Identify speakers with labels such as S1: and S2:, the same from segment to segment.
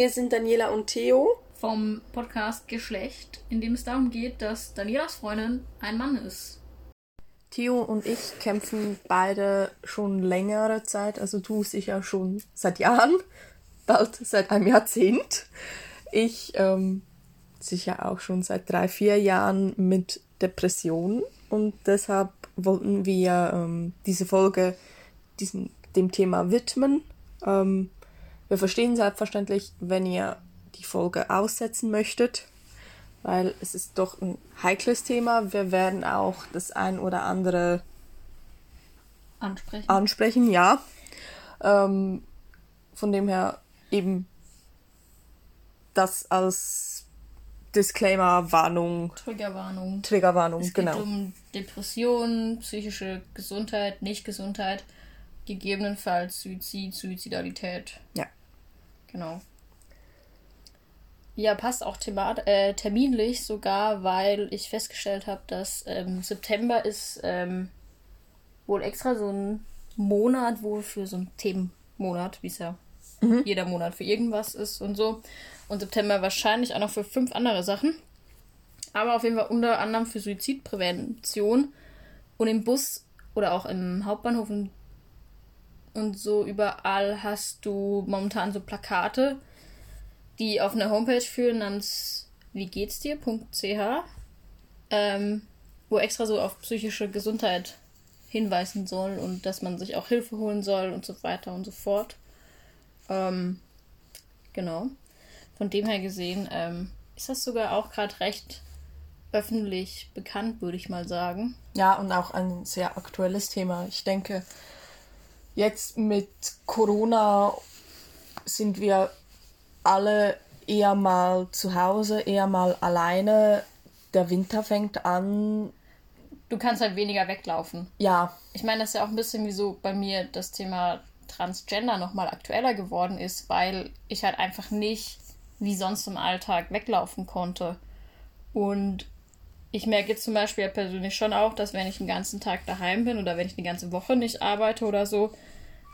S1: Hier sind Daniela und Theo.
S2: Vom Podcast Geschlecht, in dem es darum geht, dass Danielas Freundin ein Mann ist.
S1: Theo und ich kämpfen beide schon längere Zeit, also du sicher schon seit Jahren, bald seit einem Jahrzehnt. Ich ähm, sicher auch schon seit drei, vier Jahren mit Depressionen und deshalb wollten wir ähm, diese Folge diesem, dem Thema widmen. Ähm, wir verstehen selbstverständlich, wenn ihr die Folge aussetzen möchtet, weil es ist doch ein heikles Thema. Wir werden auch das ein oder andere
S2: ansprechen.
S1: Ansprechen, ja. Ähm, von dem her eben das als Disclaimer, Warnung.
S2: Triggerwarnung.
S1: Triggerwarnung,
S2: es
S1: genau.
S2: Geht um Depressionen, psychische Gesundheit, Nicht-Gesundheit, gegebenenfalls Suizid, Suizidalität.
S1: Ja.
S2: Genau. Ja, passt auch äh, terminlich sogar, weil ich festgestellt habe, dass ähm, September ist ähm, wohl extra so ein Monat wohl für so ein Themenmonat, wie es ja mhm. jeder Monat für irgendwas ist und so. Und September wahrscheinlich auch noch für fünf andere Sachen. Aber auf jeden Fall unter anderem für Suizidprävention. Und im Bus oder auch im Hauptbahnhof und, und so überall hast du momentan so Plakate, die auf eine Homepage führen namens wie geht's dir.ch, ähm, wo extra so auf psychische Gesundheit hinweisen soll und dass man sich auch Hilfe holen soll und so weiter und so fort. Ähm, genau. Von dem her gesehen ähm, ist das sogar auch gerade recht öffentlich bekannt, würde ich mal sagen.
S1: Ja, und auch ein sehr aktuelles Thema. Ich denke, jetzt mit Corona sind wir alle eher mal zu Hause, eher mal alleine. Der Winter fängt an.
S2: Du kannst halt weniger weglaufen.
S1: Ja.
S2: Ich meine, das ist ja auch ein bisschen wie so bei mir das Thema Transgender nochmal aktueller geworden ist, weil ich halt einfach nicht wie sonst im Alltag weglaufen konnte. Und ich merke jetzt zum Beispiel ja persönlich schon auch, dass wenn ich den ganzen Tag daheim bin oder wenn ich eine ganze Woche nicht arbeite oder so,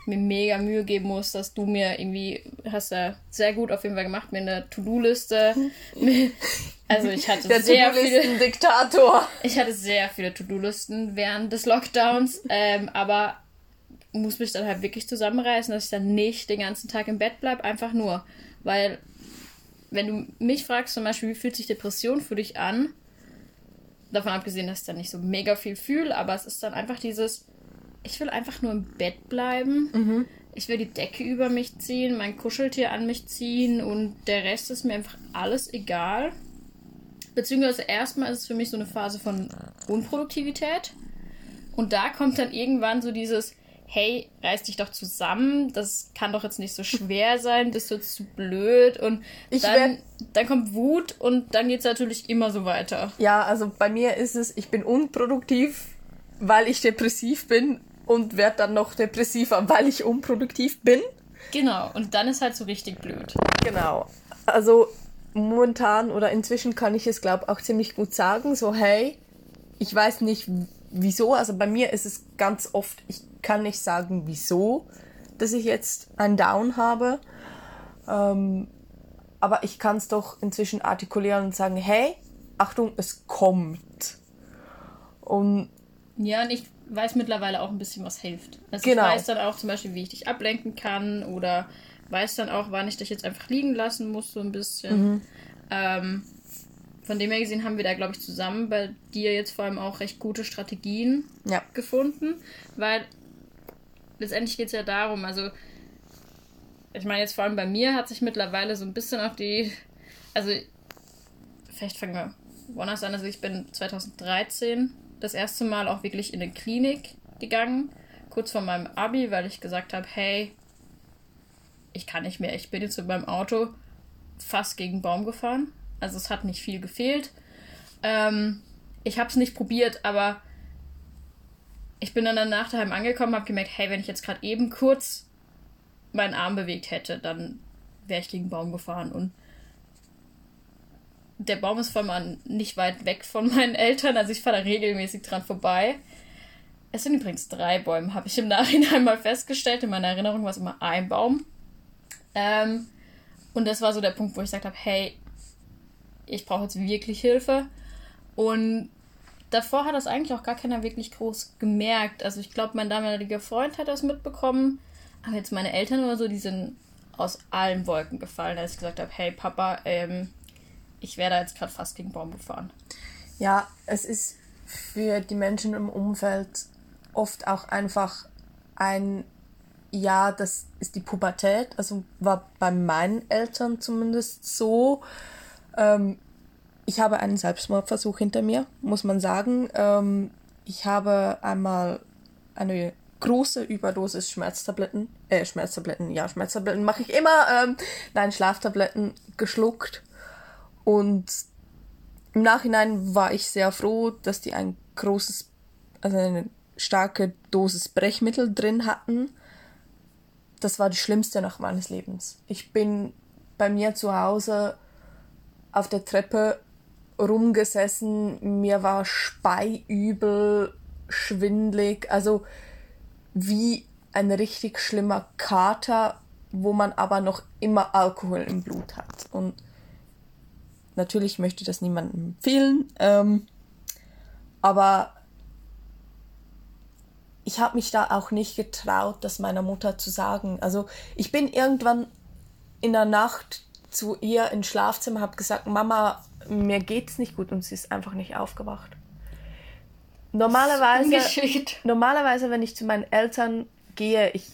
S2: mir mega Mühe geben muss, dass du mir irgendwie, hast ja sehr gut auf jeden Fall gemacht, mir eine To-Do-Liste. also ich hatte Der sehr viele. Diktator. Ich hatte sehr viele To-Do-Listen während des Lockdowns, ähm, aber muss mich dann halt wirklich zusammenreißen, dass ich dann nicht den ganzen Tag im Bett bleibe, einfach nur. Weil, wenn du mich fragst, zum Beispiel, wie fühlt sich Depression für dich an? Davon abgesehen, dass ich dann nicht so mega viel fühle, aber es ist dann einfach dieses, ich will einfach nur im Bett bleiben. Mhm. Ich will die Decke über mich ziehen, mein Kuscheltier an mich ziehen und der Rest ist mir einfach alles egal. Beziehungsweise erstmal ist es für mich so eine Phase von Unproduktivität. Und da kommt dann irgendwann so dieses, hey, reiß dich doch zusammen, das kann doch jetzt nicht so schwer sein, bist du jetzt zu blöd und ich dann, dann kommt Wut und dann geht es natürlich immer so weiter.
S1: Ja, also bei mir ist es, ich bin unproduktiv, weil ich depressiv bin und werde dann noch depressiver, weil ich unproduktiv bin.
S2: Genau, und dann ist halt so richtig blöd.
S1: Genau. Also momentan oder inzwischen kann ich es, glaube ich, auch ziemlich gut sagen, so hey, ich weiß nicht wieso, also bei mir ist es ganz oft, ich kann nicht sagen wieso, dass ich jetzt ein Down habe, ähm, aber ich kann es doch inzwischen artikulieren und sagen, hey, Achtung, es kommt. Und
S2: ja, und ich weiß mittlerweile auch ein bisschen, was hilft. Also genau. ich weiß dann auch zum Beispiel, wie ich dich ablenken kann oder weiß dann auch, wann ich dich jetzt einfach liegen lassen muss, so ein bisschen. Mhm. Ähm, von dem her gesehen haben wir da, glaube ich, zusammen bei dir jetzt vor allem auch recht gute Strategien ja. gefunden, weil letztendlich geht es ja darum, also ich meine jetzt vor allem bei mir hat sich mittlerweile so ein bisschen auf die, also vielleicht fangen wir woanders an, also ich bin 2013 das erste Mal auch wirklich in eine Klinik gegangen, kurz vor meinem Abi, weil ich gesagt habe, hey, ich kann nicht mehr. Ich bin jetzt mit meinem Auto fast gegen Baum gefahren. Also es hat nicht viel gefehlt. Ähm, ich habe es nicht probiert, aber ich bin dann danach daheim angekommen, habe gemerkt, hey, wenn ich jetzt gerade eben kurz meinen Arm bewegt hätte, dann wäre ich gegen einen Baum gefahren und der Baum ist vor allem nicht weit weg von meinen Eltern, also ich fahre da regelmäßig dran vorbei. Es sind übrigens drei Bäume, habe ich im Nachhinein mal festgestellt. In meiner Erinnerung war es immer ein Baum. Ähm, Und das war so der Punkt, wo ich gesagt habe, hey, ich brauche jetzt wirklich Hilfe. Und davor hat das eigentlich auch gar keiner wirklich groß gemerkt. Also ich glaube, mein damaliger Freund hat das mitbekommen. Aber jetzt meine Eltern oder so, die sind aus allen Wolken gefallen, als ich gesagt habe, hey Papa, ähm, ich werde jetzt gerade fast gegen Baum gefahren.
S1: Ja, es ist für die Menschen im Umfeld oft auch einfach ein ja, das ist die Pubertät, also war bei meinen Eltern zumindest so. Ähm, ich habe einen Selbstmordversuch hinter mir, muss man sagen. Ähm, ich habe einmal eine große Überdosis Schmerztabletten, äh, Schmerztabletten, ja, Schmerztabletten mache ich immer, ähm, nein, Schlaftabletten geschluckt. Und im Nachhinein war ich sehr froh, dass die ein großes, also eine starke Dosis Brechmittel drin hatten das war die schlimmste Nacht meines Lebens. Ich bin bei mir zu Hause auf der Treppe rumgesessen, mir war speiübel, schwindlig, also wie ein richtig schlimmer Kater, wo man aber noch immer Alkohol im Blut hat. Und natürlich möchte ich das niemandem empfehlen, ähm, aber ich habe mich da auch nicht getraut, das meiner Mutter zu sagen. Also ich bin irgendwann in der Nacht zu ihr ins Schlafzimmer, habe gesagt, Mama, mir geht's nicht gut und sie ist einfach nicht aufgewacht. Normalerweise, normalerweise, wenn ich zu meinen Eltern gehe, ich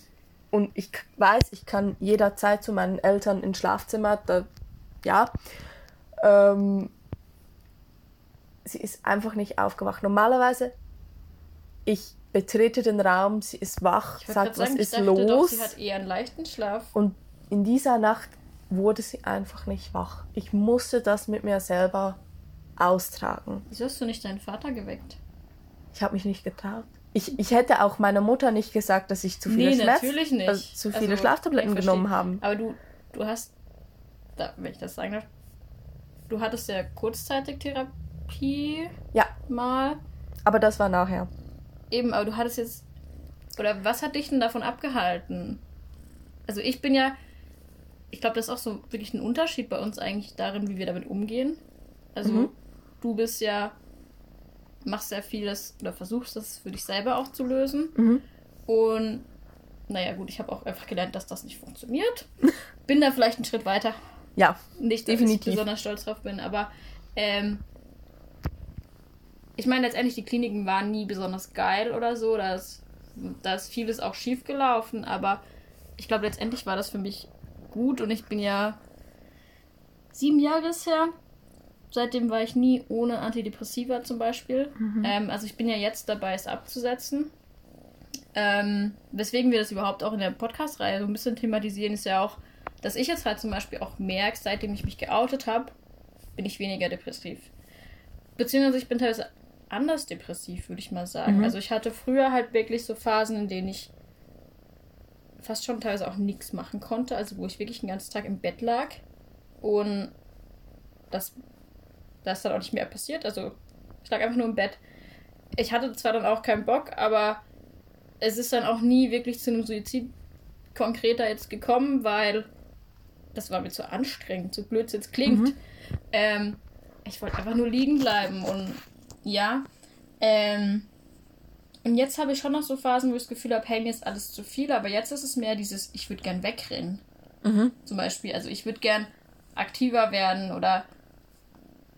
S1: und ich weiß, ich kann jederzeit zu meinen Eltern ins Schlafzimmer, da, ja, ähm, sie ist einfach nicht aufgewacht. Normalerweise, ich betrete den Raum, sie ist wach, sagt, was sagen, ist los. Doch,
S2: sie hat eher einen leichten Schlaf.
S1: Und in dieser Nacht wurde sie einfach nicht wach. Ich musste das mit mir selber austragen.
S2: Wieso hast du nicht deinen Vater geweckt?
S1: Ich habe mich nicht getraut. Ich, ich hätte auch meiner Mutter nicht gesagt, dass ich zu viele, nee, Schmerz, natürlich nicht. Also zu viele also, Schlaftabletten genommen habe.
S2: Aber du, du hast, da, wenn ich das sagen darf, du hattest ja kurzzeitig Therapie.
S1: Ja.
S2: Mal.
S1: Aber das war nachher.
S2: Eben, aber du hattest jetzt. Oder was hat dich denn davon abgehalten? Also ich bin ja. Ich glaube, das ist auch so wirklich ein Unterschied bei uns eigentlich darin, wie wir damit umgehen. Also mhm. du bist ja. Machst sehr vieles oder versuchst das für dich selber auch zu lösen. Mhm. Und naja, gut, ich habe auch einfach gelernt, dass das nicht funktioniert. Bin da vielleicht einen Schritt weiter.
S1: Ja,
S2: nicht, dass definitiv. ich besonders stolz drauf bin, aber ähm, ich meine, letztendlich, die Kliniken waren nie besonders geil oder so. Da ist, da ist vieles auch schief gelaufen, aber ich glaube, letztendlich war das für mich gut und ich bin ja sieben Jahre her. Seitdem war ich nie ohne Antidepressiva zum Beispiel. Mhm. Ähm, also ich bin ja jetzt dabei, es abzusetzen. Ähm, weswegen wir das überhaupt auch in der Podcast-Reihe so ein bisschen thematisieren, ist ja auch, dass ich jetzt halt zum Beispiel auch merke, seitdem ich mich geoutet habe, bin ich weniger depressiv. Beziehungsweise ich bin teilweise anders depressiv, würde ich mal sagen. Mhm. Also ich hatte früher halt wirklich so Phasen, in denen ich fast schon teilweise auch nichts machen konnte, also wo ich wirklich den ganzen Tag im Bett lag und das, das ist dann auch nicht mehr passiert. Also ich lag einfach nur im Bett. Ich hatte zwar dann auch keinen Bock, aber es ist dann auch nie wirklich zu einem Suizid konkreter jetzt gekommen, weil das war mir zu anstrengend, so blöd es jetzt klingt. Mhm. Ähm, ich wollte einfach nur liegen bleiben und ja. Ähm, und jetzt habe ich schon noch so Phasen, wo ich das Gefühl habe, hey, mir ist alles zu viel, aber jetzt ist es mehr dieses, ich würde gern wegrennen. Mhm. Zum Beispiel. Also ich würde gern aktiver werden oder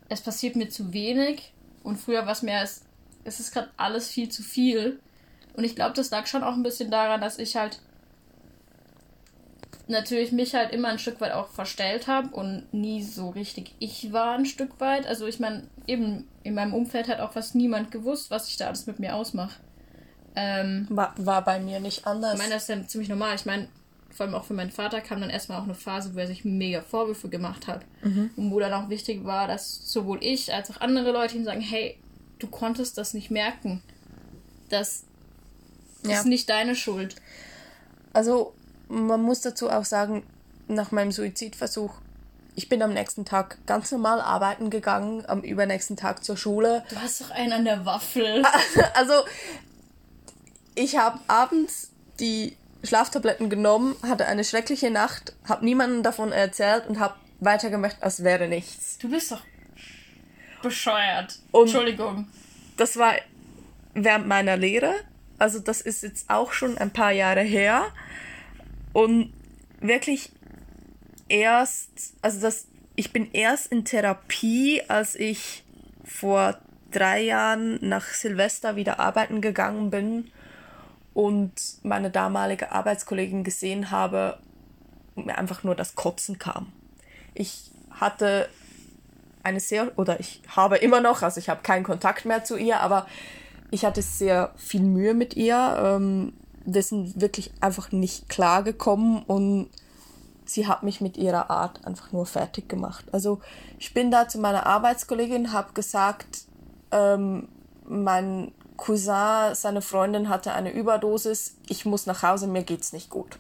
S2: es passiert mir zu wenig und früher war es mehr, es, es ist gerade alles viel zu viel. Und ich glaube, das lag schon auch ein bisschen daran, dass ich halt natürlich mich halt immer ein Stück weit auch verstellt habe und nie so richtig ich war ein Stück weit. Also ich meine, eben in meinem Umfeld hat auch fast niemand gewusst, was ich da alles mit mir ausmache. Ähm,
S1: war, war bei mir nicht anders.
S2: Ich meine, das ist ja ziemlich normal. Ich meine, vor allem auch für meinen Vater kam dann erstmal auch eine Phase, wo er sich mega Vorwürfe gemacht hat. Mhm. Und wo dann auch wichtig war, dass sowohl ich als auch andere Leute ihm sagen, hey, du konntest das nicht merken. Das ja. ist nicht deine Schuld.
S1: Also man muss dazu auch sagen, nach meinem Suizidversuch, ich bin am nächsten Tag ganz normal arbeiten gegangen, am übernächsten Tag zur Schule.
S2: Du hast doch einen an der Waffel.
S1: Also, ich habe abends die Schlaftabletten genommen, hatte eine schreckliche Nacht, habe niemandem davon erzählt und habe weitergemacht, als wäre nichts.
S2: Du bist doch bescheuert. Und Entschuldigung.
S1: Das war während meiner Lehre. Also das ist jetzt auch schon ein paar Jahre her. Und wirklich erst, also das, ich bin erst in Therapie, als ich vor drei Jahren nach Silvester wieder arbeiten gegangen bin und meine damalige Arbeitskollegin gesehen habe und mir einfach nur das Kotzen kam. Ich hatte eine sehr, oder ich habe immer noch, also ich habe keinen Kontakt mehr zu ihr, aber ich hatte sehr viel Mühe mit ihr. Ähm, wir sind wirklich einfach nicht klar gekommen und sie hat mich mit ihrer Art einfach nur fertig gemacht. Also ich bin da zu meiner Arbeitskollegin, habe gesagt, ähm, mein Cousin, seine Freundin hatte eine Überdosis, ich muss nach Hause, mir geht's nicht gut.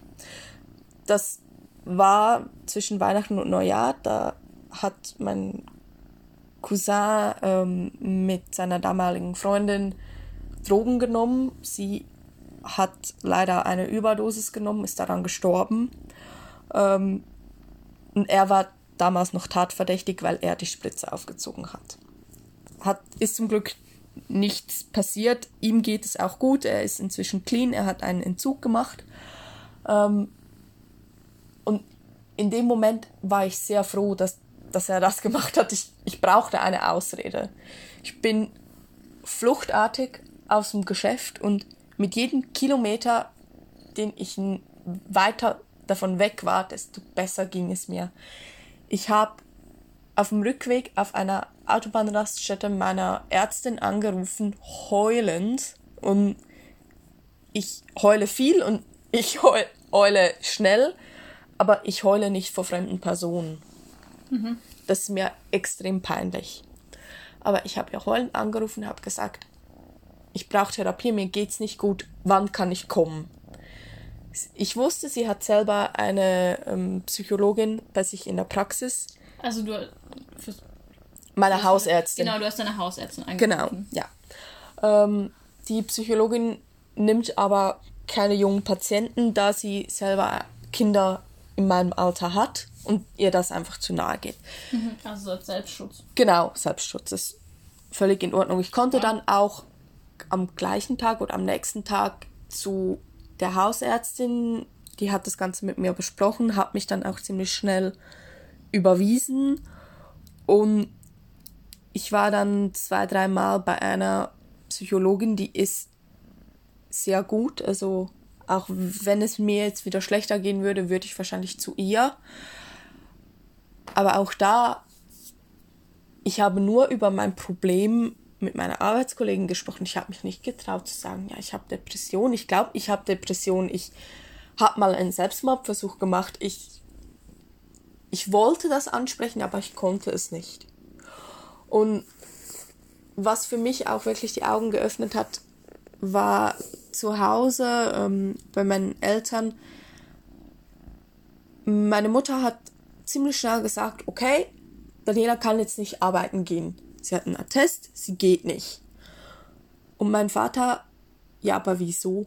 S1: Das war zwischen Weihnachten und Neujahr, da hat mein Cousin ähm, mit seiner damaligen Freundin Drogen genommen. Sie hat leider eine Überdosis genommen, ist daran gestorben. Ähm, und er war damals noch tatverdächtig, weil er die Spritze aufgezogen hat. hat. Ist zum Glück nichts passiert. Ihm geht es auch gut. Er ist inzwischen clean. Er hat einen Entzug gemacht. Ähm, und in dem Moment war ich sehr froh, dass, dass er das gemacht hat. Ich, ich brauchte eine Ausrede. Ich bin fluchtartig aus dem Geschäft und mit jedem Kilometer, den ich weiter davon weg war, desto besser ging es mir. Ich habe auf dem Rückweg auf einer Autobahnraststätte meiner Ärztin angerufen, heulend. Und ich heule viel und ich heule schnell, aber ich heule nicht vor fremden Personen. Mhm. Das ist mir extrem peinlich. Aber ich habe ja heulend angerufen, habe gesagt, ich brauche Therapie, mir geht's nicht gut, wann kann ich kommen? Ich wusste, sie hat selber eine ähm, Psychologin bei sich in der Praxis.
S2: Also du
S1: meine Hausärztin.
S2: Genau, du hast deine Hausärztin angerufen.
S1: Genau, ja. Ähm, die Psychologin nimmt aber keine jungen Patienten, da sie selber Kinder in meinem Alter hat und ihr das einfach zu nahe geht.
S2: Mhm, also Selbstschutz.
S1: Genau, Selbstschutz ist völlig in Ordnung. Ich konnte ja. dann auch am gleichen Tag oder am nächsten Tag zu der Hausärztin, die hat das Ganze mit mir besprochen, hat mich dann auch ziemlich schnell überwiesen und ich war dann zwei, dreimal bei einer Psychologin, die ist sehr gut, also auch wenn es mir jetzt wieder schlechter gehen würde, würde ich wahrscheinlich zu ihr. Aber auch da, ich habe nur über mein Problem mit meiner Arbeitskollegin gesprochen. Ich habe mich nicht getraut zu sagen, ja, ich habe Depression. Ich glaube, ich habe Depression. Ich habe mal einen Selbstmordversuch gemacht. Ich, ich wollte das ansprechen, aber ich konnte es nicht. Und was für mich auch wirklich die Augen geöffnet hat, war zu Hause ähm, bei meinen Eltern. Meine Mutter hat ziemlich schnell gesagt, okay, Daniela kann jetzt nicht arbeiten gehen sie hat einen Attest, sie geht nicht. Und mein Vater, ja, aber wieso?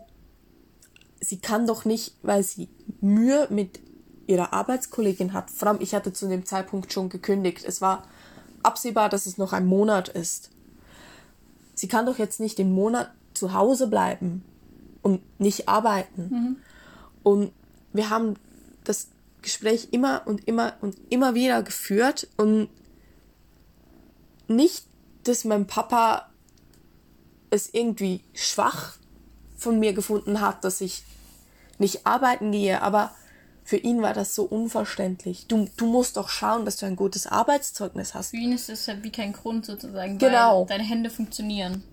S1: Sie kann doch nicht, weil sie Mühe mit ihrer Arbeitskollegin hat. Vor allem, ich hatte zu dem Zeitpunkt schon gekündigt. Es war absehbar, dass es noch ein Monat ist. Sie kann doch jetzt nicht den Monat zu Hause bleiben und nicht arbeiten. Mhm. Und wir haben das Gespräch immer und immer und immer wieder geführt und nicht, dass mein Papa es irgendwie schwach von mir gefunden hat, dass ich nicht arbeiten gehe, aber für ihn war das so unverständlich. Du, du musst doch schauen, dass du ein gutes Arbeitszeugnis hast.
S2: Für ihn ist es halt wie kein Grund sozusagen, genau. deine Hände funktionieren.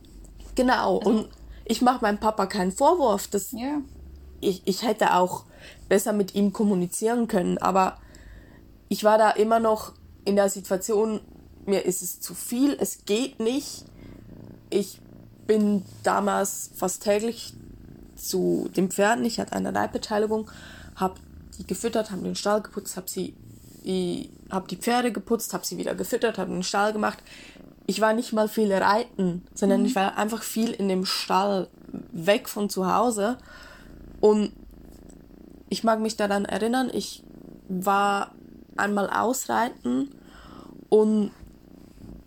S1: Genau, also, und ich mache meinem Papa keinen Vorwurf. Dass ja. ich, ich hätte auch besser mit ihm kommunizieren können, aber ich war da immer noch in der Situation, mir ist es zu viel, es geht nicht. Ich bin damals fast täglich zu den Pferden, ich hatte eine Leibbeteiligung, habe die gefüttert, habe den Stall geputzt, habe sie habe die Pferde geputzt, habe sie wieder gefüttert, habe den Stall gemacht. Ich war nicht mal viel reiten, sondern mhm. ich war einfach viel in dem Stall weg von zu Hause und ich mag mich daran erinnern, ich war einmal ausreiten und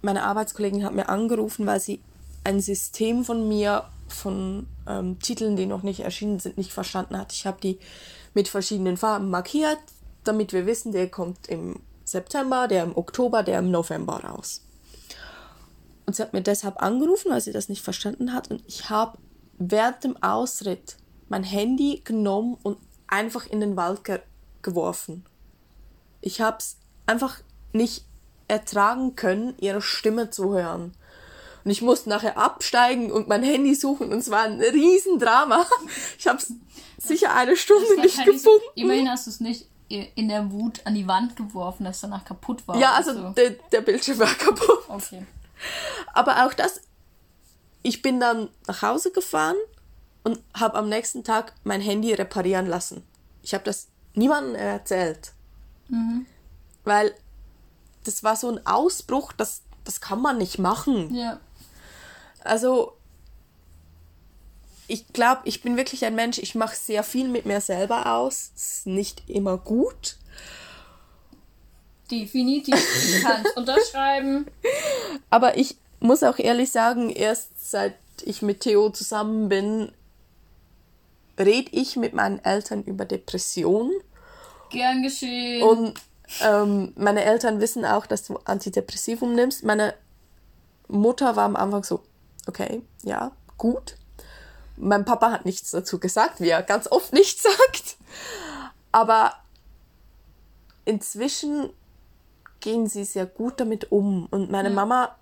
S1: meine Arbeitskollegin hat mir angerufen, weil sie ein System von mir von ähm, Titeln, die noch nicht erschienen sind, nicht verstanden hat. Ich habe die mit verschiedenen Farben markiert, damit wir wissen, der kommt im September, der im Oktober, der im November raus. Und sie hat mir deshalb angerufen, weil sie das nicht verstanden hat. Und ich habe während dem Ausritt mein Handy genommen und einfach in den Wald ge geworfen. Ich habe es einfach nicht ertragen können, ihre Stimme zu hören. Und ich musste nachher absteigen und mein Handy suchen und es war ein Riesendrama. Ich habe es sicher eine Stunde nicht gefunden.
S2: So, immerhin hast du es nicht in der Wut an die Wand geworfen, dass danach kaputt war.
S1: Ja, also so. der, der Bildschirm war kaputt. Okay. Aber auch das, ich bin dann nach Hause gefahren und habe am nächsten Tag mein Handy reparieren lassen. Ich habe das niemandem erzählt. Mhm. Weil das war so ein Ausbruch, das, das kann man nicht machen. Ja. Also, ich glaube, ich bin wirklich ein Mensch, ich mache sehr viel mit mir selber aus. Das ist nicht immer gut.
S2: Definitiv, ich kann es unterschreiben.
S1: Aber ich muss auch ehrlich sagen, erst seit ich mit Theo zusammen bin, rede ich mit meinen Eltern über Depressionen.
S2: Gern geschehen.
S1: Und ähm, meine Eltern wissen auch, dass du Antidepressivum nimmst. Meine Mutter war am Anfang so, okay, ja, gut. Mein Papa hat nichts dazu gesagt, wie er ganz oft nichts sagt. Aber inzwischen gehen sie sehr gut damit um. Und meine ja. Mama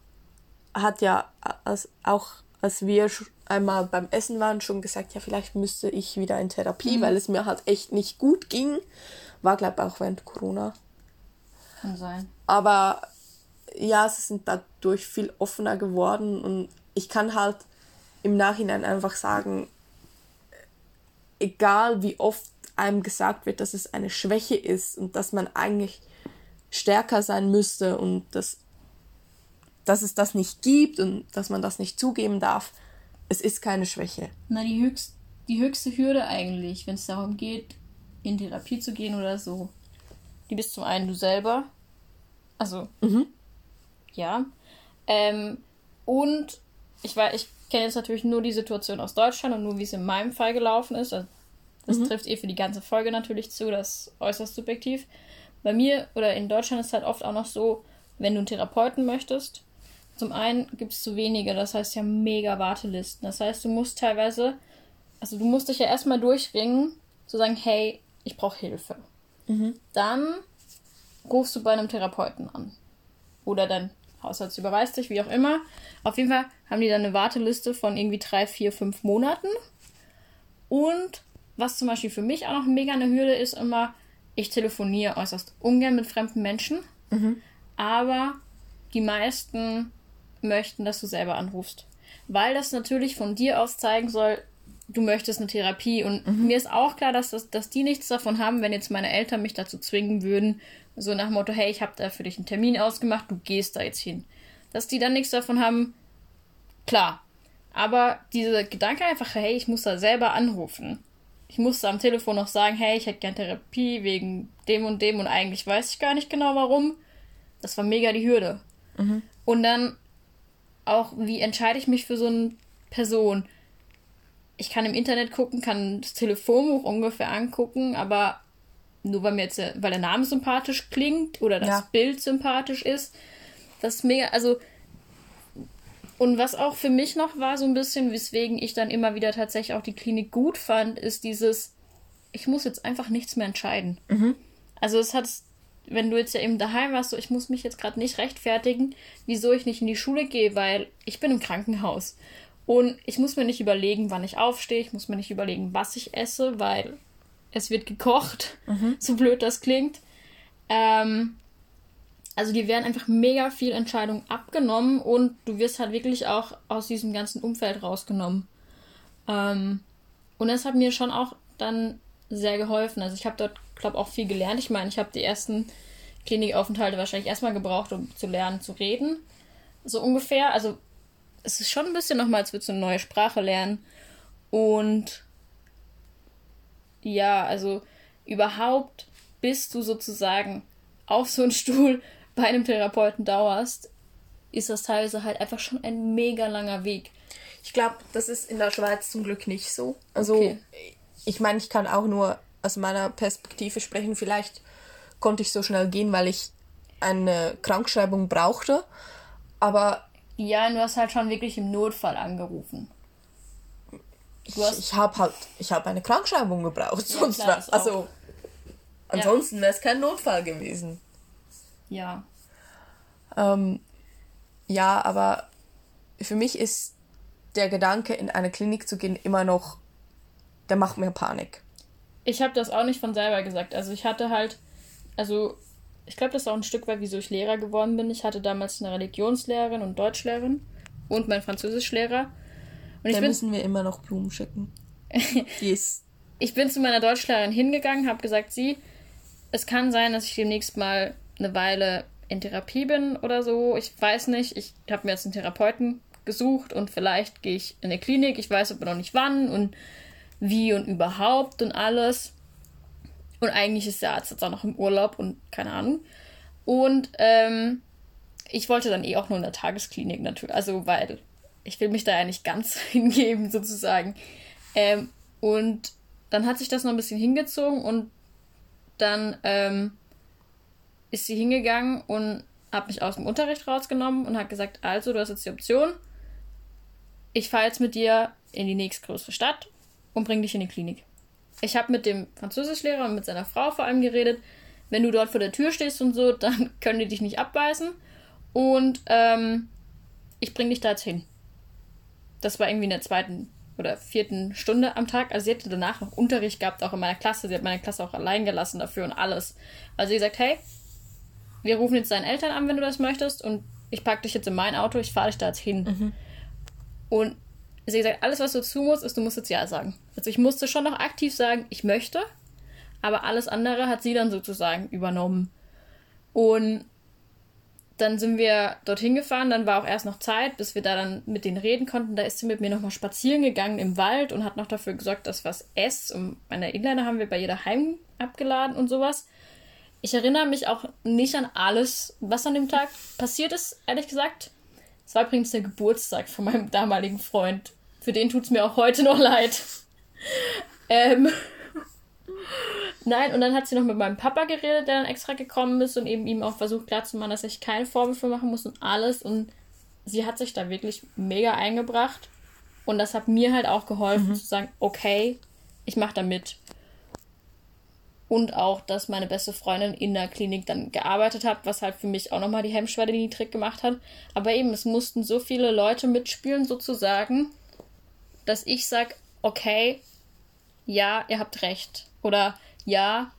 S1: hat ja als, auch, als wir einmal beim Essen waren, schon gesagt, ja, vielleicht müsste ich wieder in Therapie, mhm. weil es mir halt echt nicht gut ging. War, glaube ich, auch während Corona.
S2: Kann sein.
S1: Aber ja, sie sind dadurch viel offener geworden und ich kann halt im Nachhinein einfach sagen, egal wie oft einem gesagt wird, dass es eine Schwäche ist und dass man eigentlich stärker sein müsste und dass, dass es das nicht gibt und dass man das nicht zugeben darf, es ist keine Schwäche.
S2: Na, die, höchst, die höchste Hürde eigentlich, wenn es darum geht, in Therapie zu gehen oder so, die bist zum einen du selber. Also, mhm. ja. Ähm, und ich war, ich kenne jetzt natürlich nur die Situation aus Deutschland und nur wie es in meinem Fall gelaufen ist. Also, das mhm. trifft eh für die ganze Folge natürlich zu, das ist äußerst subjektiv. Bei mir oder in Deutschland ist es halt oft auch noch so, wenn du einen Therapeuten möchtest, zum einen gibt es zu wenige, das heißt ja mega Wartelisten. Das heißt, du musst teilweise, also du musst dich ja erstmal durchringen, zu sagen, hey, ich brauche Hilfe. Mhm. Dann rufst du bei einem Therapeuten an. Oder dein Hausarzt überweist dich, wie auch immer. Auf jeden Fall haben die dann eine Warteliste von irgendwie drei, vier, fünf Monaten. Und was zum Beispiel für mich auch noch mega eine Hürde ist, immer, ich telefoniere äußerst ungern mit fremden Menschen. Mhm. Aber die meisten möchten, dass du selber anrufst. Weil das natürlich von dir aus zeigen soll, du möchtest eine Therapie. Und mhm. mir ist auch klar, dass, das, dass die nichts davon haben, wenn jetzt meine Eltern mich dazu zwingen würden, so nach dem Motto, hey, ich habe da für dich einen Termin ausgemacht, du gehst da jetzt hin. Dass die dann nichts davon haben, klar. Aber dieser Gedanke einfach, hey, ich muss da selber anrufen. Ich musste am Telefon noch sagen, hey, ich hätte gern Therapie wegen dem und dem und eigentlich weiß ich gar nicht genau warum. Das war mega die Hürde. Mhm. Und dann auch, wie entscheide ich mich für so eine Person? Ich kann im Internet gucken, kann das Telefonbuch ungefähr angucken, aber nur weil mir jetzt der, weil der Name sympathisch klingt oder das ja. Bild sympathisch ist, das ist mega, also und was auch für mich noch war, so ein bisschen, weswegen ich dann immer wieder tatsächlich auch die Klinik gut fand, ist dieses, ich muss jetzt einfach nichts mehr entscheiden. Mhm. Also es hat wenn du jetzt ja eben daheim warst, so ich muss mich jetzt gerade nicht rechtfertigen, wieso ich nicht in die Schule gehe, weil ich bin im Krankenhaus. Und ich muss mir nicht überlegen, wann ich aufstehe, ich muss mir nicht überlegen, was ich esse, weil es wird gekocht, mhm. so blöd das klingt. Ähm, also dir werden einfach mega viel Entscheidungen abgenommen und du wirst halt wirklich auch aus diesem ganzen Umfeld rausgenommen. Ähm, und das hat mir schon auch dann sehr geholfen. Also ich habe dort, glaube auch viel gelernt. Ich meine, ich habe die ersten Klinikaufenthalte wahrscheinlich erstmal gebraucht, um zu lernen zu reden. So ungefähr. Also es ist schon ein bisschen nochmal, als würdest du eine neue Sprache lernen. Und ja, also überhaupt, bis du sozusagen auf so einen Stuhl bei einem Therapeuten dauerst, ist das teilweise halt einfach schon ein mega langer Weg.
S1: Ich glaube, das ist in der Schweiz zum Glück nicht so. Also, okay. ich meine, ich kann auch nur aus meiner Perspektive sprechen. Vielleicht konnte ich so schnell gehen, weil ich eine Krankschreibung brauchte. Aber.
S2: Ja, du hast halt schon wirklich im Notfall angerufen.
S1: Ich, ich habe halt, ich habe eine Krankschreibung gebraucht. Ja, sonst klar, wär, also, ansonsten ja. wäre es kein Notfall gewesen. Ja. Ähm, ja, aber für mich ist der Gedanke, in eine Klinik zu gehen, immer noch, der macht mir Panik.
S2: Ich habe das auch nicht von selber gesagt. Also ich hatte halt, also ich glaube, das ist auch ein Stück weit, wieso ich Lehrer geworden bin. Ich hatte damals eine Religionslehrerin und Deutschlehrerin und meinen Französischlehrer.
S1: Und da müssen wir immer noch Blumen schicken.
S2: yes. Ich bin zu meiner Deutschlehrerin hingegangen, habe gesagt, sie, es kann sein, dass ich demnächst mal eine Weile in Therapie bin oder so. Ich weiß nicht. Ich habe mir jetzt einen Therapeuten gesucht und vielleicht gehe ich in eine Klinik. Ich weiß aber noch nicht wann und wie und überhaupt und alles. Und eigentlich ist der Arzt jetzt auch noch im Urlaub und keine Ahnung. Und ähm, ich wollte dann eh auch nur in der Tagesklinik natürlich. Also, weil ich will mich da ja nicht ganz hingeben, sozusagen. Ähm, und dann hat sich das noch ein bisschen hingezogen und dann ähm, ist sie hingegangen und hat mich aus dem Unterricht rausgenommen und hat gesagt, also du hast jetzt die Option, ich fahre jetzt mit dir in die nächstgrößere Stadt und bring dich in die Klinik. Ich habe mit dem Französischlehrer und mit seiner Frau vor allem geredet, wenn du dort vor der Tür stehst und so, dann können die dich nicht abbeißen und ähm, ich bring dich da jetzt hin. Das war irgendwie in der zweiten oder vierten Stunde am Tag. Also sie hätte danach noch Unterricht gehabt, auch in meiner Klasse. Sie hat meine Klasse auch allein gelassen dafür und alles. Also sie sagt, hey, wir rufen jetzt deinen Eltern an, wenn du das möchtest, und ich packe dich jetzt in mein Auto, ich fahre dich da jetzt hin. Mhm. Und sie gesagt, alles, was du dazu musst, ist, du musst jetzt Ja sagen. Also ich musste schon noch aktiv sagen, ich möchte, aber alles andere hat sie dann sozusagen übernommen. Und dann sind wir dorthin gefahren, dann war auch erst noch Zeit, bis wir da dann mit denen reden konnten. Da ist sie mit mir nochmal spazieren gegangen im Wald und hat noch dafür gesorgt, dass was ess. Und meine Inliner haben wir bei jeder Heim abgeladen und sowas. Ich erinnere mich auch nicht an alles, was an dem Tag passiert ist, ehrlich gesagt. Es war übrigens der Geburtstag von meinem damaligen Freund. Für den tut es mir auch heute noch leid. ähm. Nein, und dann hat sie noch mit meinem Papa geredet, der dann extra gekommen ist und eben ihm auch versucht klarzumachen, dass ich keine Vorwürfe machen muss und alles. Und sie hat sich da wirklich mega eingebracht. Und das hat mir halt auch geholfen, mhm. zu sagen, okay, ich mache da mit und auch, dass meine beste Freundin in der Klinik dann gearbeitet hat, was halt für mich auch nochmal die Hemmschwelle niedrig gemacht hat. Aber eben, es mussten so viele Leute mitspielen, sozusagen, dass ich sage, okay, ja, ihr habt recht. Oder ja,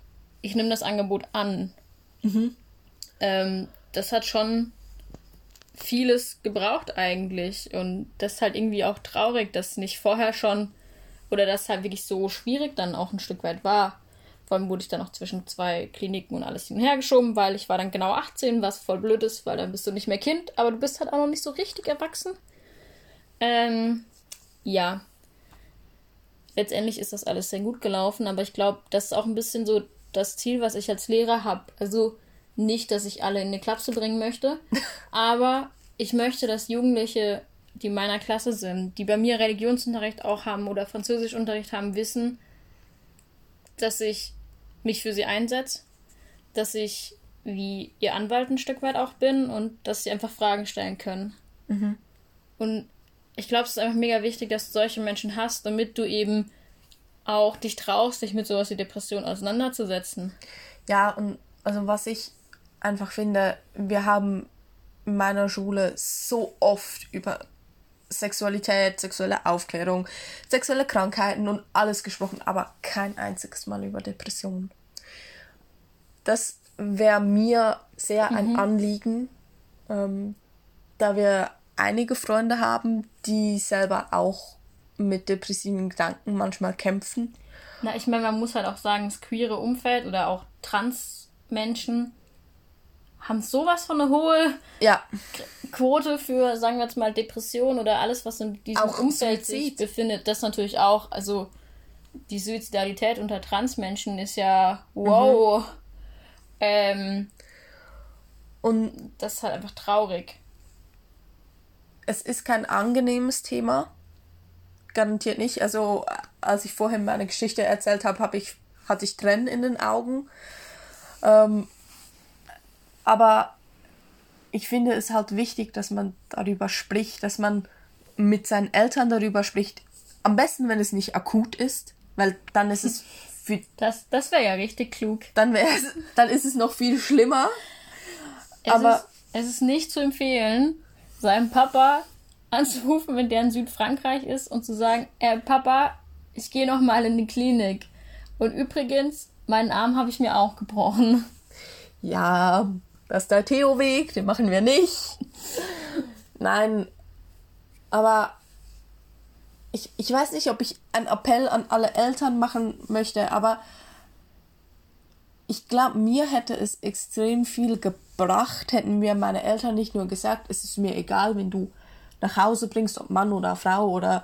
S2: ich nehme das Angebot an. Mhm. Ähm, das hat schon vieles gebraucht eigentlich. Und das ist halt irgendwie auch traurig, dass nicht vorher schon oder dass halt wirklich so schwierig dann auch ein Stück weit war. Vor allem wurde ich dann noch zwischen zwei Kliniken und alles hin und her geschoben, weil ich war dann genau 18, was voll blöd ist, weil dann bist du nicht mehr Kind, aber du bist halt auch noch nicht so richtig erwachsen. Ähm, ja. Letztendlich ist das alles sehr gut gelaufen, aber ich glaube, das ist auch ein bisschen so das Ziel, was ich als Lehrer habe. Also nicht, dass ich alle in eine Klapse bringen möchte, aber ich möchte, dass Jugendliche, die meiner Klasse sind, die bei mir Religionsunterricht auch haben oder Französischunterricht haben, wissen, dass ich mich für sie einsetze, dass ich wie ihr Anwalt ein Stück weit auch bin und dass sie einfach Fragen stellen können. Mhm. Und ich glaube, es ist einfach mega wichtig, dass du solche Menschen hast, damit du eben auch dich traust, dich mit sowas wie Depression auseinanderzusetzen.
S1: Ja, und also was ich einfach finde, wir haben in meiner Schule so oft über Sexualität, sexuelle Aufklärung, sexuelle Krankheiten und alles gesprochen, aber kein einziges Mal über Depressionen. Das wäre mir sehr ein mhm. Anliegen, ähm, da wir einige Freunde haben, die selber auch mit depressiven Gedanken manchmal kämpfen.
S2: Na, ich meine, man muss halt auch sagen, das queere Umfeld oder auch Transmenschen haben sowas von eine hohe ja. Quote für, sagen wir jetzt mal, Depression oder alles, was in diesem auch Umfeld sich befindet. Das natürlich auch. Also die Suizidalität unter Transmenschen ist ja wow. Mhm. Ähm, und das ist halt einfach traurig.
S1: Es ist kein angenehmes Thema. Garantiert nicht. Also, als ich vorhin meine Geschichte erzählt habe, hab ich, hatte ich Tränen in den Augen. Ähm, aber ich finde es halt wichtig, dass man darüber spricht, dass man mit seinen Eltern darüber spricht. Am besten, wenn es nicht akut ist, weil dann ist es
S2: für. Das, das wäre ja richtig klug.
S1: Dann, dann ist es noch viel schlimmer.
S2: Es aber ist, es ist nicht zu empfehlen, seinem Papa anzurufen, wenn der in Südfrankreich ist und zu sagen, äh, Papa, ich gehe noch mal in die Klinik. Und übrigens, meinen Arm habe ich mir auch gebrochen.
S1: Ja, das ist der Theo-Weg, den machen wir nicht. Nein, aber ich, ich weiß nicht, ob ich einen Appell an alle Eltern machen möchte, aber ich glaube, mir hätte es extrem viel gebracht, hätten mir meine Eltern nicht nur gesagt, es ist mir egal, wenn du nach Hause bringst, ob Mann oder Frau oder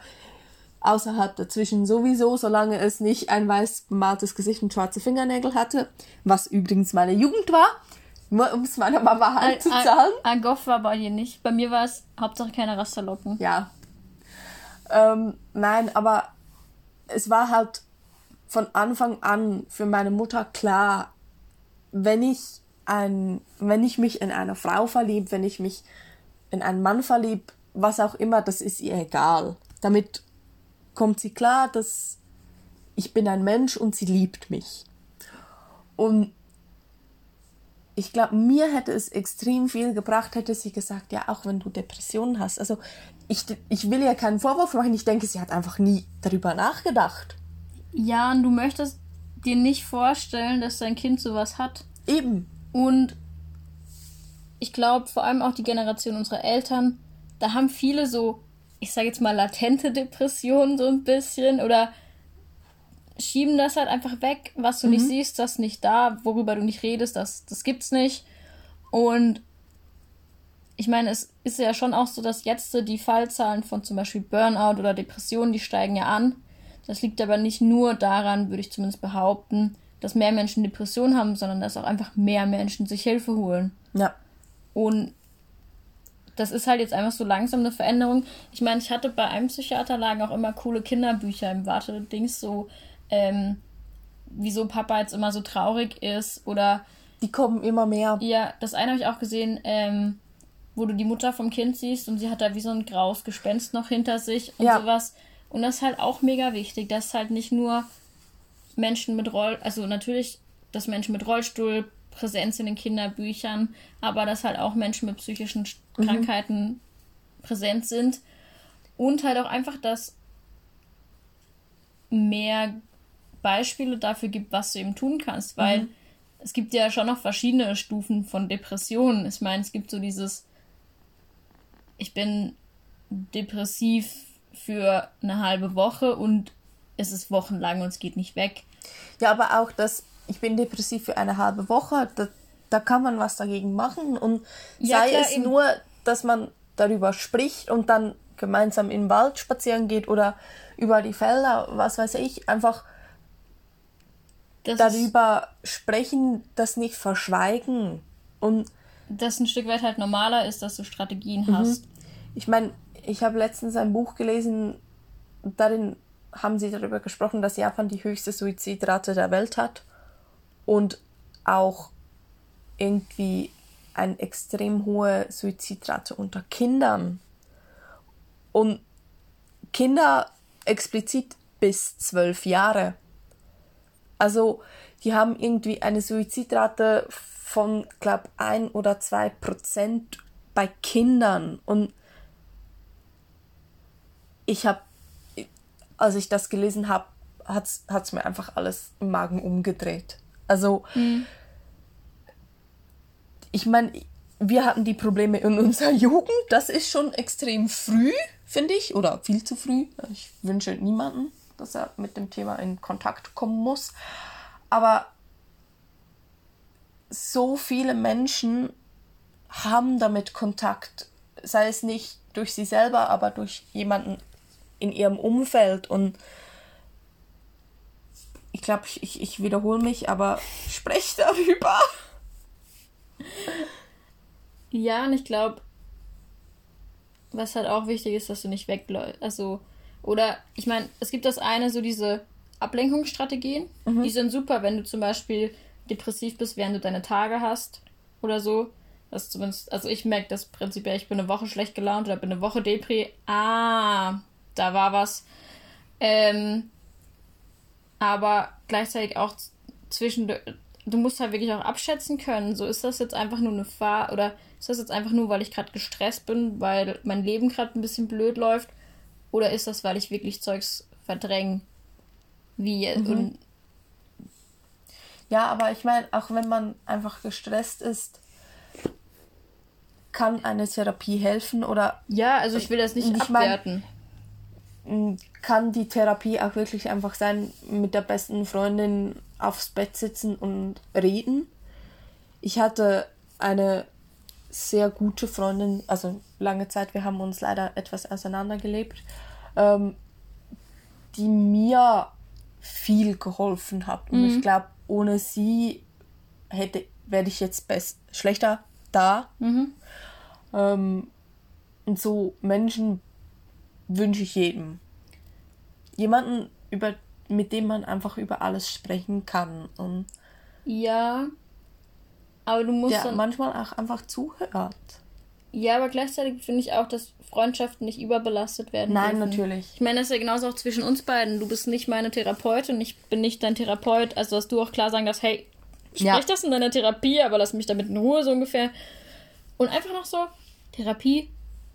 S1: außerhalb dazwischen sowieso, solange es nicht ein weiß bemaltes Gesicht und schwarze Fingernägel hatte, was übrigens meine Jugend war, um es meiner Mama halt zu
S2: zahlen. Agoff war bei dir nicht. Bei mir war es Hauptsache keine Rasterlocken.
S1: Ja. Ähm, nein, aber es war halt von Anfang an für meine Mutter klar, wenn ich ein, wenn ich mich in eine Frau verlieb, wenn ich mich in einen Mann verlieb, was auch immer, das ist ihr egal. Damit kommt sie klar, dass ich bin ein Mensch und sie liebt mich. Und ich glaube, mir hätte es extrem viel gebracht, hätte sie gesagt, ja, auch wenn du Depressionen hast. Also ich, ich will ihr keinen Vorwurf machen, ich denke, sie hat einfach nie darüber nachgedacht.
S2: Ja, und du möchtest dir nicht vorstellen, dass dein Kind sowas hat. Eben. Und ich glaube, vor allem auch die Generation unserer Eltern, da haben viele so, ich sage jetzt mal, latente Depressionen so ein bisschen oder schieben das halt einfach weg. Was du mhm. nicht siehst, das nicht da, worüber du nicht redest, das, das gibt's nicht. Und ich meine, es ist ja schon auch so, dass jetzt die Fallzahlen von zum Beispiel Burnout oder Depressionen, die steigen ja an. Das liegt aber nicht nur daran, würde ich zumindest behaupten, dass mehr Menschen Depressionen haben, sondern dass auch einfach mehr Menschen sich Hilfe holen. Ja. Und das ist halt jetzt einfach so langsam eine Veränderung. Ich meine, ich hatte bei einem Psychiater lagen auch immer coole Kinderbücher im Wartedings, so ähm, wieso Papa jetzt immer so traurig ist oder.
S1: Die kommen immer mehr.
S2: Ja, das eine habe ich auch gesehen, ähm, wo du die Mutter vom Kind siehst und sie hat da wie so ein graues Gespenst noch hinter sich und ja. sowas. Und das ist halt auch mega wichtig, dass halt nicht nur Menschen mit Roll, also natürlich, dass Menschen mit Rollstuhl präsent sind in Kinderbüchern, aber dass halt auch Menschen mit psychischen mhm. Krankheiten präsent sind und halt auch einfach, dass mehr Beispiele dafür gibt, was du eben tun kannst, weil mhm. es gibt ja schon noch verschiedene Stufen von Depressionen. Ich meine, es gibt so dieses, ich bin depressiv für eine halbe Woche und es ist wochenlang und es geht nicht weg.
S1: Ja, aber auch das, ich bin depressiv für eine halbe Woche, da, da kann man was dagegen machen und ja, sei klar, es nur, dass man darüber spricht und dann gemeinsam im Wald spazieren geht oder über die Felder, was weiß ich, einfach das darüber sprechen, das nicht verschweigen. Und
S2: dass ein Stück weit halt normaler ist, dass du Strategien mhm. hast.
S1: Ich meine, ich habe letztens ein Buch gelesen, darin haben sie darüber gesprochen, dass Japan die höchste Suizidrate der Welt hat und auch irgendwie eine extrem hohe Suizidrate unter Kindern. Und Kinder explizit bis zwölf Jahre. Also die haben irgendwie eine Suizidrate von, glaube ein oder zwei Prozent bei Kindern. Und ich habe, als ich das gelesen habe, hat es mir einfach alles im Magen umgedreht. Also, mhm. ich meine, wir hatten die Probleme in unserer Jugend. Das ist schon extrem früh, finde ich, oder viel zu früh. Ich wünsche niemanden dass er mit dem Thema in Kontakt kommen muss. Aber so viele Menschen haben damit Kontakt, sei es nicht durch sie selber, aber durch jemanden in ihrem Umfeld. Und ich glaube, ich, ich, wiederhole mich, aber sprech darüber.
S2: Ja, und ich glaube, was halt auch wichtig ist, dass du nicht wegläufst. Also, oder ich meine, es gibt das eine, so diese Ablenkungsstrategien. Mhm. Die sind super, wenn du zum Beispiel depressiv bist, während du deine Tage hast oder so. Das zumindest, also ich merke das prinzipiell, ich bin eine Woche schlecht gelaunt oder bin eine Woche Depri. Ah, da war was. Ähm, aber gleichzeitig auch zwischen, du musst halt wirklich auch abschätzen können, so ist das jetzt einfach nur eine Fahr oder ist das jetzt einfach nur, weil ich gerade gestresst bin, weil mein Leben gerade ein bisschen blöd läuft oder ist das, weil ich wirklich Zeugs verdränge? Wie mhm. und
S1: ja, aber ich meine, auch wenn man einfach gestresst ist, kann eine Therapie helfen oder.
S2: Ja, also ich will das nicht abwerten.
S1: Mein, kann die Therapie auch wirklich einfach sein, mit der besten Freundin aufs Bett sitzen und reden. Ich hatte eine sehr gute Freundin, also lange Zeit, wir haben uns leider etwas auseinandergelebt, ähm, die mir viel geholfen hat. Und mhm. ich glaube, ohne sie hätte, werde ich jetzt best schlechter da. Mhm. Ähm, und so Menschen wünsche ich jedem. Jemanden, über, mit dem man einfach über alles sprechen kann. Und
S2: ja, aber du musst
S1: der dann manchmal auch einfach zuhört.
S2: Ja, aber gleichzeitig finde ich auch, dass Freundschaften nicht überbelastet werden.
S1: Nein, dürfen. natürlich.
S2: Ich meine, das ist ja genauso auch zwischen uns beiden. Du bist nicht meine Therapeutin, ich bin nicht dein Therapeut. Also, dass du auch klar sagen darfst, hey, sprich ja. das in deiner Therapie, aber lass mich damit in Ruhe, so ungefähr. Und einfach noch so, Therapie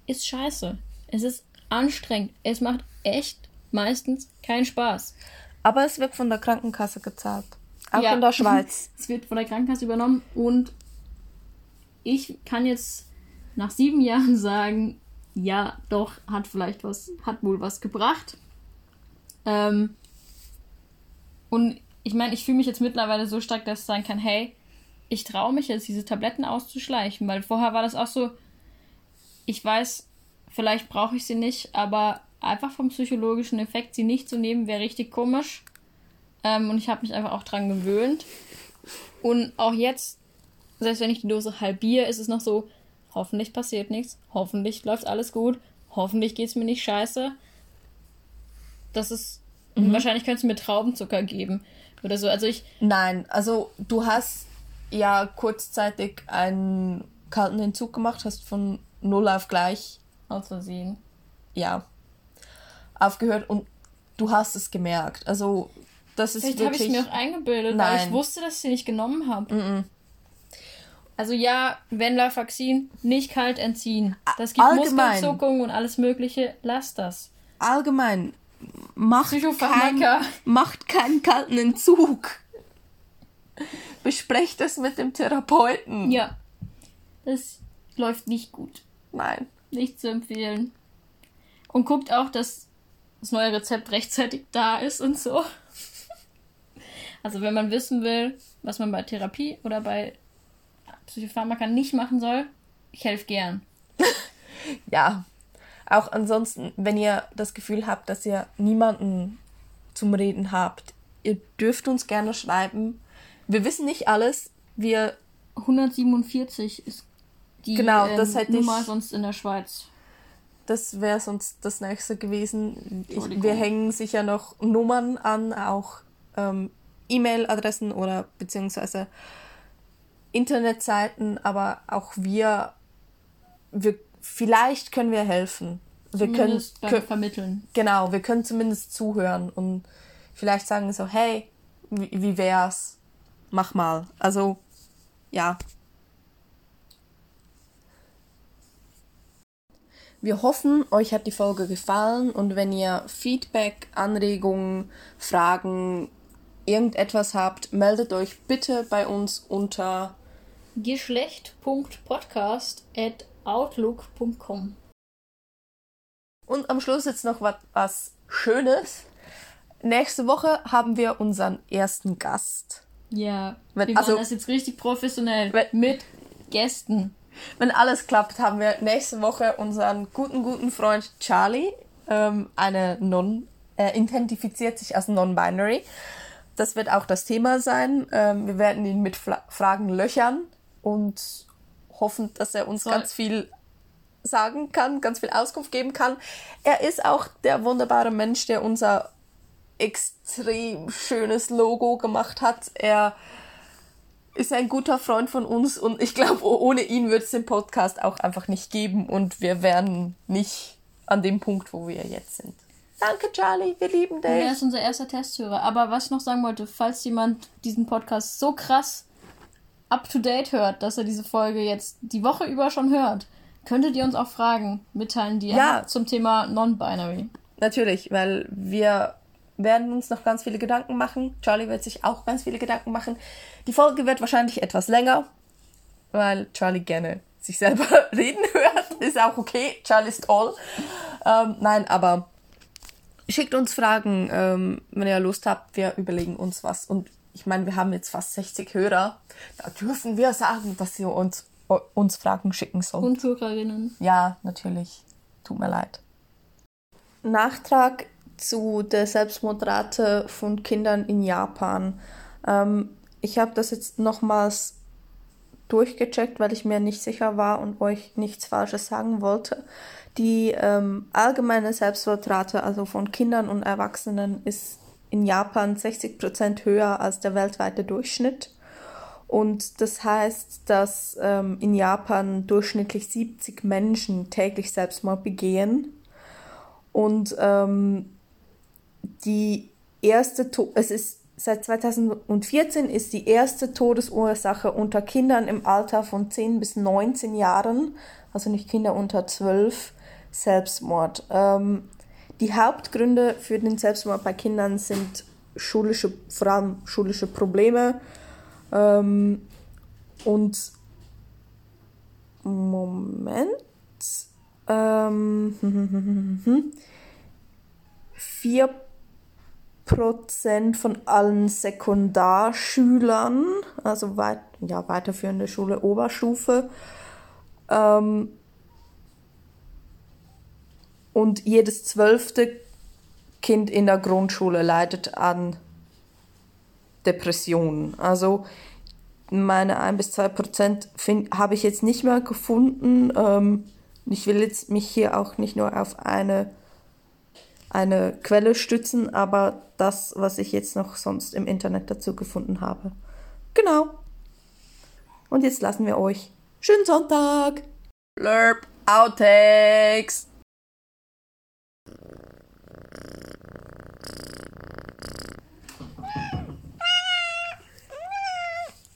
S2: ist scheiße. Es ist anstrengend. Es macht echt meistens keinen Spaß.
S1: Aber es wird von der Krankenkasse gezahlt. Auch ja. in der Schweiz.
S2: es wird von der Krankenkasse übernommen und ich kann jetzt nach sieben Jahren sagen, ja, doch, hat vielleicht was, hat wohl was gebracht. Ähm, und ich meine, ich fühle mich jetzt mittlerweile so stark, dass ich sagen kann, hey, ich traue mich jetzt, diese Tabletten auszuschleichen, weil vorher war das auch so, ich weiß, vielleicht brauche ich sie nicht, aber einfach vom psychologischen Effekt sie nicht zu nehmen, wäre richtig komisch. Ähm, und ich habe mich einfach auch dran gewöhnt. Und auch jetzt, selbst wenn ich die Dose halbiere, ist es noch so, Hoffentlich passiert nichts. Hoffentlich läuft alles gut. Hoffentlich geht es mir nicht scheiße. Das ist. Mhm. Wahrscheinlich könntest du mir Traubenzucker geben. Oder so. Also ich.
S1: Nein, also du hast ja kurzzeitig einen kalten Entzug gemacht, hast von null auf gleich.
S2: Aus Versehen.
S1: Ja. Aufgehört und du hast es gemerkt. Also das ist
S2: Vielleicht habe ich es mir auch eingebildet, Nein. weil ich wusste, dass ich sie nicht genommen habe. Mhm. Also ja, Venlafaxin, nicht kalt entziehen. Das gibt Allgemein. Muskelzuckung und alles mögliche. Lass das.
S1: Allgemein. Macht, kein, macht keinen kalten Entzug. Besprecht das mit dem Therapeuten.
S2: Ja. Das läuft nicht gut.
S1: Nein.
S2: Nicht zu empfehlen. Und guckt auch, dass das neue Rezept rechtzeitig da ist und so. Also wenn man wissen will, was man bei Therapie oder bei Psychopharmaka nicht machen soll, ich helfe gern.
S1: ja. Auch ansonsten, wenn ihr das Gefühl habt, dass ihr niemanden zum Reden habt, ihr dürft uns gerne schreiben. Wir wissen nicht alles. Wir
S2: 147 ist die genau, ähm, das hätte Nummer ich, sonst in der Schweiz.
S1: Das wäre sonst das nächste gewesen. Ich, wir hängen sicher noch Nummern an, auch ähm, E-Mail-Adressen oder beziehungsweise Internetseiten, aber auch wir, wir vielleicht können wir helfen. Wir zumindest können, können vermitteln. Genau, wir können zumindest zuhören und vielleicht sagen so, hey, wie, wie wär's? Mach mal. Also, ja. Wir hoffen, euch hat die Folge gefallen und wenn ihr Feedback, Anregungen, Fragen, irgendetwas habt, meldet euch bitte bei uns unter
S2: geschlecht.podcast.outlook.com.
S1: Und am Schluss jetzt noch was, Schönes. Nächste Woche haben wir unseren ersten Gast.
S2: Ja, wenn, wir machen also, das jetzt richtig professionell wenn, mit Gästen.
S1: Wenn alles klappt, haben wir nächste Woche unseren guten, guten Freund Charlie, ähm, eine Non, äh, identifiziert sich als Non-Binary. Das wird auch das Thema sein. Ähm, wir werden ihn mit Fla Fragen löchern und hoffen, dass er uns Voll. ganz viel sagen kann, ganz viel Auskunft geben kann. Er ist auch der wunderbare Mensch, der unser extrem schönes Logo gemacht hat. Er ist ein guter Freund von uns und ich glaube, ohne ihn wird es den Podcast auch einfach nicht geben und wir wären nicht an dem Punkt, wo wir jetzt sind. Danke, Charlie, wir lieben dich.
S2: er ist unser erster Testhörer. Aber was ich noch sagen wollte, falls jemand diesen Podcast so krass up to date hört, dass er diese Folge jetzt die Woche über schon hört, könntet ihr uns auch Fragen mitteilen, die ihr ja. habt zum Thema Non-Binary.
S1: Natürlich, weil wir werden uns noch ganz viele Gedanken machen. Charlie wird sich auch ganz viele Gedanken machen. Die Folge wird wahrscheinlich etwas länger, weil Charlie gerne sich selber reden hört. Ist auch okay. Charlie ist toll. Ähm, nein, aber schickt uns Fragen, ähm, wenn ihr Lust habt. Wir überlegen uns was. Und ich meine, wir haben jetzt fast 60 Hörer. Da dürfen wir sagen, dass ihr uns, uns Fragen schicken sollt. Und Hörerinnen. Ja, natürlich. Tut mir leid. Nachtrag zu der Selbstmordrate von Kindern in Japan. Ähm, ich habe das jetzt nochmals durchgecheckt, weil ich mir nicht sicher war und euch nichts Falsches sagen wollte. Die ähm, allgemeine Selbstmordrate, also von Kindern und Erwachsenen, ist in Japan 60 Prozent höher als der weltweite Durchschnitt. Und das heißt, dass ähm, in Japan durchschnittlich 70 Menschen täglich Selbstmord begehen. Und ähm, die erste, to es ist seit 2014 ist die erste Todesursache unter Kindern im Alter von 10 bis 19 Jahren, also nicht Kinder unter 12, Selbstmord. Ähm, die Hauptgründe für den Selbstmord bei Kindern sind schulische, vor allem schulische Probleme ähm, und Moment. Ähm, 4 Prozent von allen Sekundarschülern, also weit, ja, weiterführende Schule, Oberstufe, ähm, und jedes zwölfte Kind in der Grundschule leidet an Depressionen. Also meine 1 bis 2 Prozent habe ich jetzt nicht mehr gefunden. Ähm, ich will jetzt mich hier auch nicht nur auf eine eine Quelle stützen, aber das, was ich jetzt noch sonst im Internet dazu gefunden habe. Genau. Und jetzt lassen wir euch. Schönen Sonntag. Blurb Outtakes.